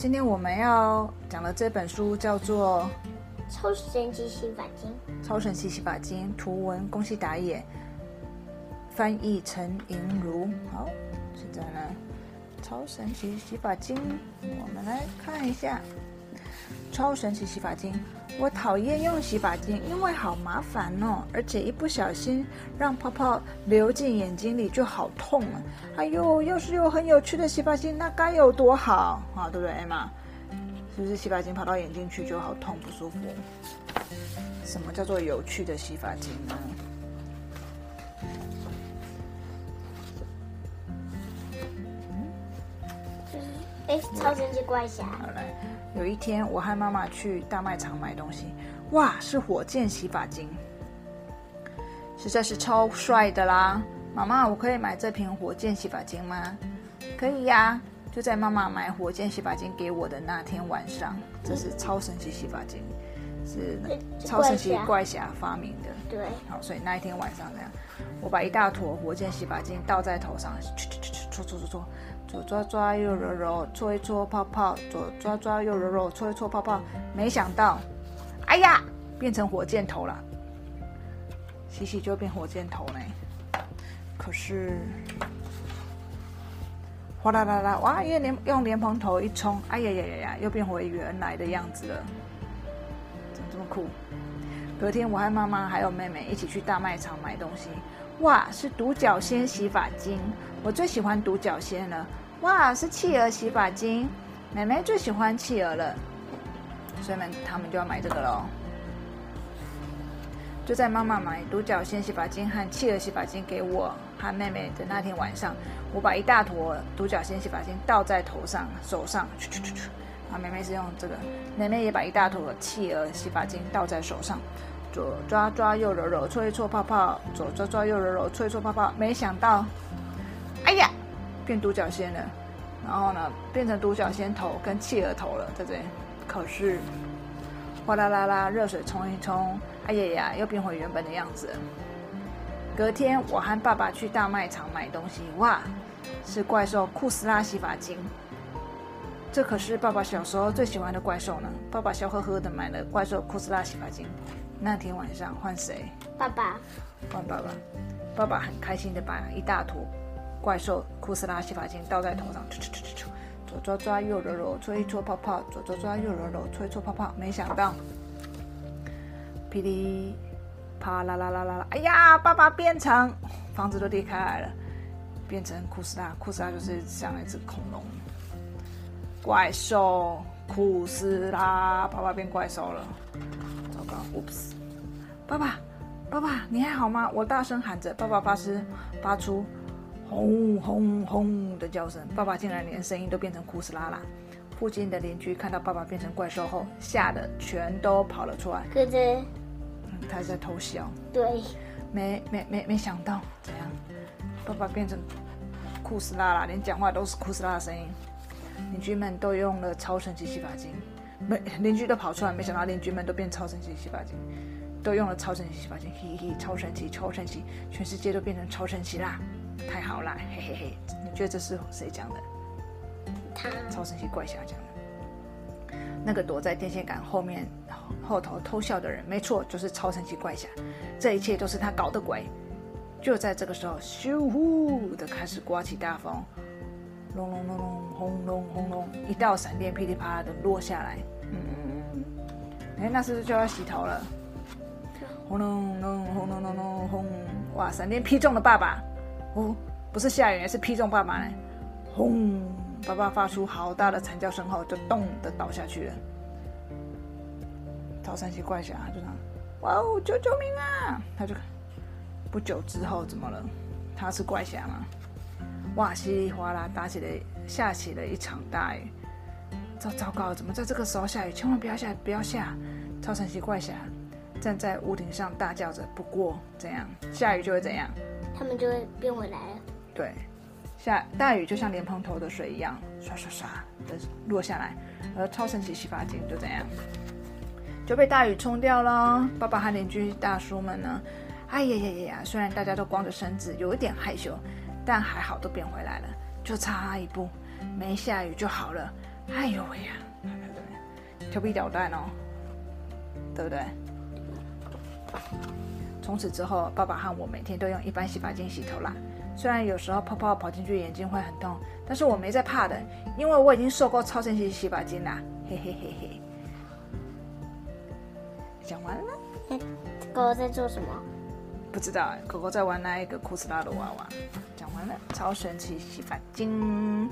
今天我们要讲的这本书叫做超神奇洗发精，《超神奇洗发精》，图文恭喜打野，翻译陈银如。好，现在呢，超神奇洗发精，我们来看一下。超神奇洗发精，我讨厌用洗发精，因为好麻烦哦，而且一不小心让泡泡流进眼睛里就好痛啊！哎呦，要是有很有趣的洗发精，那该有多好啊，对不对，Emma？是不是洗发精跑到眼睛去就好痛不舒服？什么叫做有趣的洗发精呢？就是哎，超神奇怪侠，好来，有一天我和妈妈去大卖场买东西，哇，是火箭洗发精，实在是超帅的啦！妈妈，我可以买这瓶火箭洗发精吗？可以呀、就在妈妈买火箭洗发精给我的那天晚上，这是超神奇洗发精，是超神奇怪侠发明的。对，好，所以那一天晚上这样，我把一大坨火箭洗发精倒在头上，搓搓搓搓搓，左抓抓右揉揉，搓一搓泡泡，左抓抓右揉揉，搓一搓泡泡。没想到，哎呀，变成火箭头了，洗洗就变火箭头呢。可是，哗啦啦啦，哇！用莲用莲蓬头一冲，哎呀呀呀呀，又变回原来的样子了，怎么这么酷？隔天，我和妈妈还有妹妹一起去大卖场买东西。哇，是独角仙洗发精，我最喜欢独角仙了。哇，是企鹅洗发精，妹妹最喜欢企鹅了，所以们他们就要买这个喽。就在妈妈买独角仙洗发精和企鹅洗发精给我和妹妹的那天晚上，我把一大坨独角仙洗发精倒在头上、手上，去去去去。啊，妹妹是用这个，妹妹也把一大坨企鹅洗发精倒在手上，左抓抓右揉揉，搓一搓泡泡，左抓抓右揉揉，搓一搓泡泡。没想到，哎呀，变独角仙了。然后呢，变成独角仙头跟企鹅头了，在这里。可是，哗啦啦啦，热水冲一冲，哎呀呀，又变回原本的样子。隔天，我和爸爸去大卖场买东西，哇，是怪兽库斯拉洗发精。这可是爸爸小时候最喜欢的怪兽呢。爸爸笑呵呵的买了怪兽库斯拉洗发精。那天晚上换谁？爸爸，换爸爸。爸爸很开心的把一大坨怪兽库斯拉洗发精倒在头上，左抓抓右揉揉，搓一搓泡泡，左抓抓右揉揉，搓一搓泡泡。没想到，噼里啪啦啦啦啦啦，哎呀，爸爸变成房子都裂开来了，变成库斯拉。库斯拉就是像一只恐龙。怪兽库斯拉，爸爸变怪兽了，，oops！爸爸，爸爸，你还好吗？我大声喊着，爸爸发出发出轰轰轰的叫声，爸爸竟然连声音都变成哭死拉啦！附近的邻居看到爸爸变成怪兽后，吓得全都跑了出来。可是嗯他在偷笑，对，没没没没想到怎样，爸爸变成库斯拉啦，连讲话都是库斯拉的声音。邻居们都用了超神奇洗发精，没邻居都跑出来，没想到邻居们都变超神奇洗发精，都用了超神奇洗发精，嘿嘿，超神奇，超神奇，全世界都变成超神奇啦，太好啦，嘿嘿嘿！你觉得这是谁讲的？他超神奇怪侠讲的。那个躲在电线杆后面后头偷笑的人，没错，就是超神奇怪侠。这一切都是他搞的鬼。就在这个时候，咻呼的开始刮起大风，隆隆隆隆，轰隆轰隆，一道闪电噼里啪啦的落下来。嗯嗯嗯嗯，哎，那是不是就要洗头了？轰隆隆，轰隆隆隆轰！哇，闪电劈中了爸爸。哦，不是下雨，是劈中爸爸呢。轰！爸爸发出好大的惨叫声后，就咚的倒下去了。超神奇怪侠就这样，哇哦，救救命啊！他就不久之后怎么了？他是怪侠吗？哇，稀里哗啦打起了下起了一场大雨。糟糟糕，怎么在这个时候下雨？千万不要下，不要下！超神奇怪侠站在屋顶上大叫着。不过怎样？下雨就会怎样？他们就会变回来了。对，下大雨就像莲蓬头的水一样，刷刷刷的落下来，而超神奇洗发精就怎样，就被大雨冲掉了。爸爸和邻居大叔们呢？哎呀呀呀呀！虽然大家都光着身子，有一点害羞，但还好都变回来了，就差一步，没下雨就好了。哎呦喂呀，调皮捣蛋哦，对不对？从此之后，爸爸和我每天都用一般洗发精洗头啦。虽然有时候泡泡跑进去眼睛会很痛，但是我没在怕的，因为我已经受够超神奇洗发精啦。嘿嘿嘿嘿。讲完了。狗狗在做什么？不知道，狗狗在玩那一个库斯拉的娃娃。讲完了，超神奇洗发精。